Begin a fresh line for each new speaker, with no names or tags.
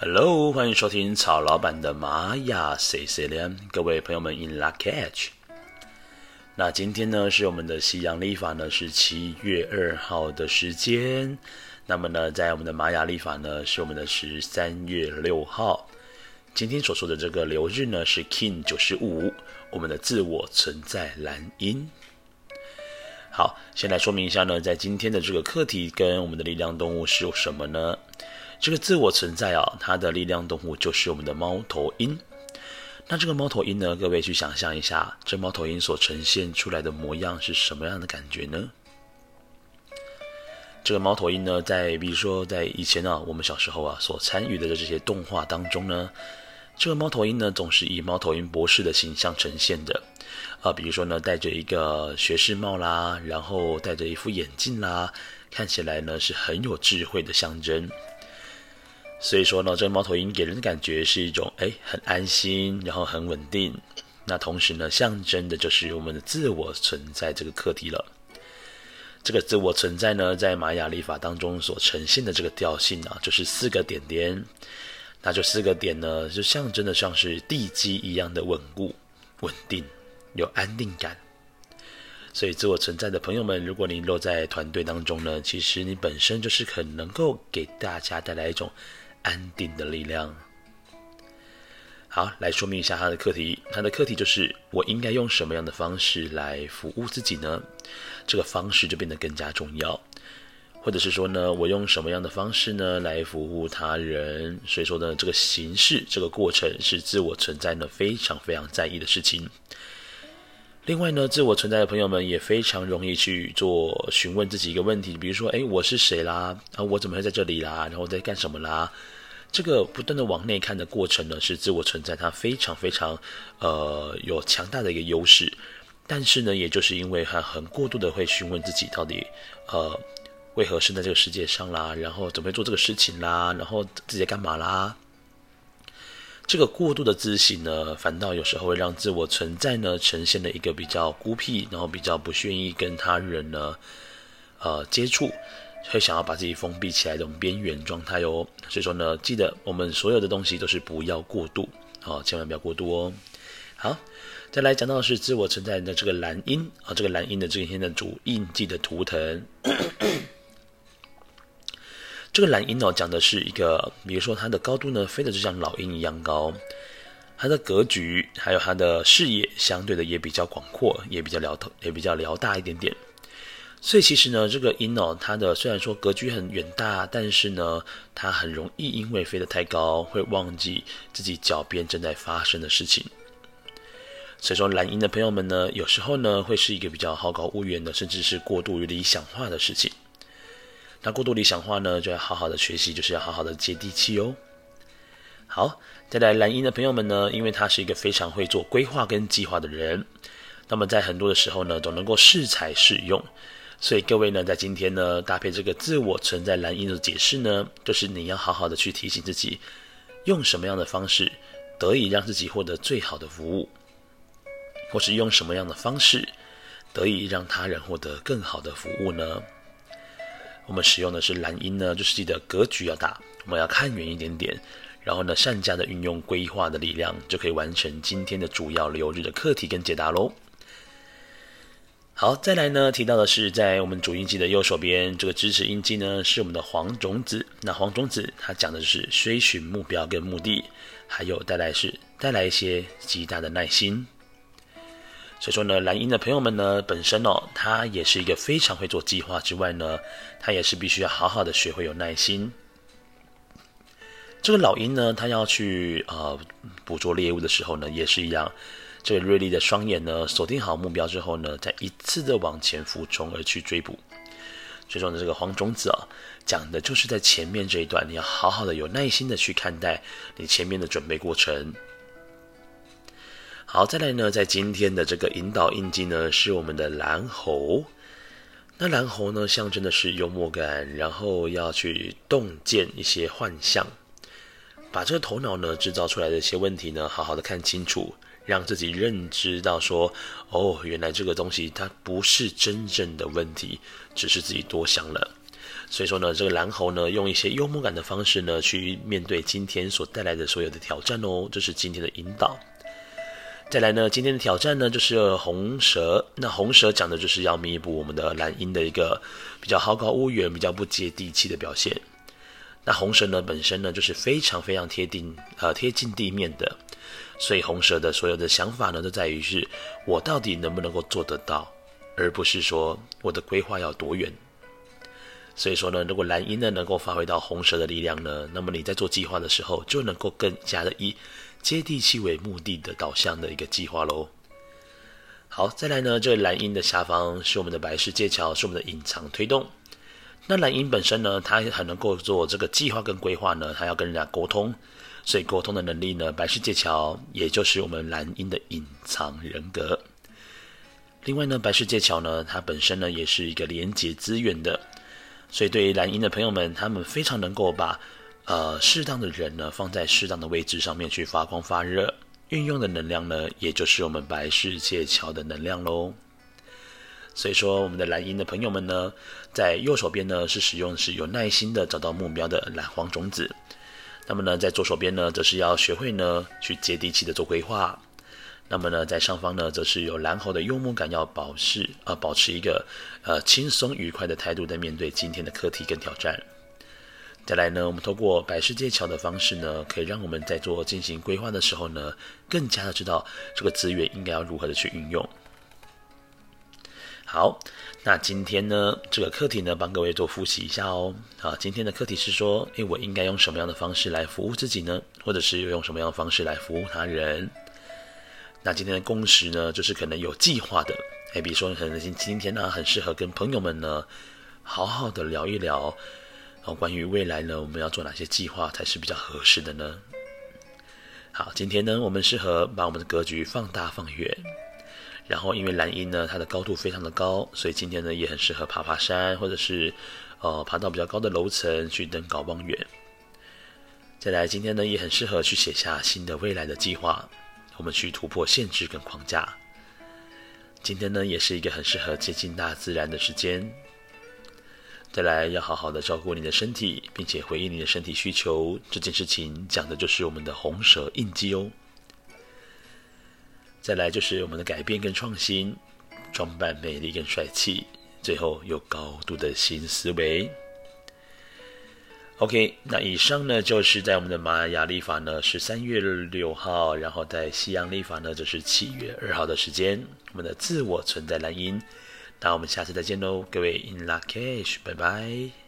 Hello，欢迎收听曹老板的玛雅 C C 连，各位朋友们 In lak'ech。那今天呢是我们的西洋历法呢是七月二号的时间，那么呢在我们的玛雅历法呢是我们的十三月六号。今天所说的这个流日呢是 King 九十五，我们的自我存在蓝音。好，先来说明一下呢，在今天的这个课题跟我们的力量动物是有什么呢？这个自我存在啊，它的力量动物就是我们的猫头鹰。那这个猫头鹰呢，各位去想象一下，这猫头鹰所呈现出来的模样是什么样的感觉呢？这个猫头鹰呢，在比如说在以前啊，我们小时候啊所参与的这些动画当中呢，这个猫头鹰呢总是以猫头鹰博士的形象呈现的啊，比如说呢戴着一个学士帽啦，然后戴着一副眼镜啦，看起来呢是很有智慧的象征。所以说呢，这个猫头鹰给人的感觉是一种哎，很安心，然后很稳定。那同时呢，象征的就是我们的自我存在这个课题了。这个自我存在呢，在玛雅历法当中所呈现的这个调性啊，就是四个点点。那这四个点呢，就象征的像是地基一样的稳固、稳定、有安定感。所以，自我存在的朋友们，如果你落在团队当中呢，其实你本身就是很能够给大家带来一种。安定的力量。好，来说明一下他的课题。他的课题就是：我应该用什么样的方式来服务自己呢？这个方式就变得更加重要。或者是说呢，我用什么样的方式呢来服务他人？所以说呢，这个形式、这个过程是自我存在呢非常非常在意的事情。另外呢，自我存在的朋友们也非常容易去做询问自己一个问题，比如说，诶，我是谁啦？啊，我怎么会在这里啦？然后在干什么啦？这个不断的往内看的过程呢，是自我存在它非常非常呃有强大的一个优势。但是呢，也就是因为它很过度的会询问自己到底呃为何生在这个世界上啦，然后怎么会做这个事情啦，然后自己在干嘛啦？这个过度的自省呢，反倒有时候会让自我存在呢呈现了一个比较孤僻，然后比较不愿意跟他人呢，呃接触，会想要把自己封闭起来的这种边缘状态哦。所以说呢，记得我们所有的东西都是不要过度，哦，千万不要过度哦。好，再来讲到是自我存在的这个蓝鹰啊，这个蓝鹰的这一天的主印记的图腾。这个蓝鹰哦，讲的是一个，比如说它的高度呢，飞的就像老鹰一样高，它的格局还有它的视野，相对的也比较广阔，也比较辽透，也比较辽大一点点。所以其实呢，这个鹰哦，它的虽然说格局很远大，但是呢，它很容易因为飞得太高，会忘记自己脚边正在发生的事情。所以说，蓝鹰的朋友们呢，有时候呢，会是一个比较好高骛远的，甚至是过度于理想化的事情。那过度理想化呢，就要好好的学习，就是要好好的接地气哦。好，再来蓝鹰的朋友们呢，因为他是一个非常会做规划跟计划的人，那么在很多的时候呢，都能够适才适用。所以各位呢，在今天呢，搭配这个自我存在蓝鹰的解释呢，就是你要好好的去提醒自己，用什么样的方式得以让自己获得最好的服务，或是用什么样的方式得以让他人获得更好的服务呢？我们使用的是蓝鹰呢，就是记得格局要大，我们要看远一点点，然后呢，善加的运用规划的力量，就可以完成今天的主要流日的课题跟解答喽。好，再来呢，提到的是在我们主印记的右手边，这个支持印记呢是我们的黄种子。那黄种子它讲的是追寻目标跟目的，还有带来是带来一些极大的耐心。所以说呢，蓝鹰的朋友们呢，本身哦，他也是一个非常会做计划之外呢，他也是必须要好好的学会有耐心。这个老鹰呢，他要去呃捕捉猎物的时候呢，也是一样，这个锐利的双眼呢，锁定好目标之后呢，再一次的往前俯冲而去追捕。所以说呢，这个黄种子啊，讲的就是在前面这一段，你要好好的有耐心的去看待你前面的准备过程。好，再来呢，在今天的这个引导印记呢，是我们的蓝猴。那蓝猴呢，象征的是幽默感，然后要去洞见一些幻象，把这个头脑呢制造出来的一些问题呢，好好的看清楚，让自己认知到说，哦，原来这个东西它不是真正的问题，只是自己多想了。所以说呢，这个蓝猴呢，用一些幽默感的方式呢，去面对今天所带来的所有的挑战哦。这是今天的引导。再来呢，今天的挑战呢，就是红蛇。那红蛇讲的就是要弥补我们的蓝鹰的一个比较好高骛远、比较不接地气的表现。那红蛇呢，本身呢，就是非常非常贴近呃贴近地面的，所以红蛇的所有的想法呢，都在于是我到底能不能够做得到，而不是说我的规划要多远。所以说呢，如果蓝鹰呢能够发挥到红蛇的力量呢，那么你在做计划的时候就能够更加的以接地气为目的的导向的一个计划喽。好，再来呢，这个蓝鹰的下方是我们的白世界桥，是我们的隐藏推动。那蓝鹰本身呢，它很能够做这个计划跟规划呢，它要跟人家沟通，所以沟通的能力呢，白世界桥也就是我们蓝鹰的隐藏人格。另外呢，白世界桥呢，它本身呢也是一个连接资源的，所以对于蓝鹰的朋友们，他们非常能够把呃适当的人呢放在适当的位置上面去发光发热，运用的能量呢，也就是我们白世界桥的能量喽。所以说，我们的蓝鹰的朋友们呢，在右手边呢是使用是有耐心的找到目标的蓝黄种子，那么呢，在左手边呢，则是要学会呢去接地气的做规划。那么呢，在上方呢，则是有蓝猴的幽默感，要保持呃保持一个呃轻松愉快的态度，在面对今天的课题跟挑战。再来呢，我们透过白世界桥的方式呢，可以让我们在做进行规划的时候呢，更加的知道这个资源应该要如何的去运用。好，那今天呢，这个课题呢，帮各位做复习一下哦。啊，今天的课题是说，诶，我应该用什么样的方式来服务自己呢？或者是用什么样的方式来服务他人？那今天的共识呢，就是可能有计划的，诶，比如说可能今今天呢，很适合跟朋友们呢，好好的聊一聊，哦，关于未来呢，我们要做哪些计划才是比较合适的呢？好，今天呢，我们适合把我们的格局放大放远。然后，因为蓝鹰呢，它的高度非常的高，所以今天呢也很适合爬爬山，或者是呃爬到比较高的楼层去登高望远。再来，今天呢也很适合去写下新的未来的计划，我们去突破限制跟框架。今天呢也是一个很适合接近大自然的时间。再来，要好好的照顾你的身体，并且回应你的身体需求，这件事情讲的就是我们的红蛇印记哦。再来就是我们的改变跟创新，装扮美丽跟帅气，最后有高度的新思维。OK，那以上呢就是在我们的玛雅历法呢是三月六号，然后在西洋历法呢就是七月二号的时间，我们的自我存在蓝音。那我们下次再见喽，各位 In Lak'ech，拜拜。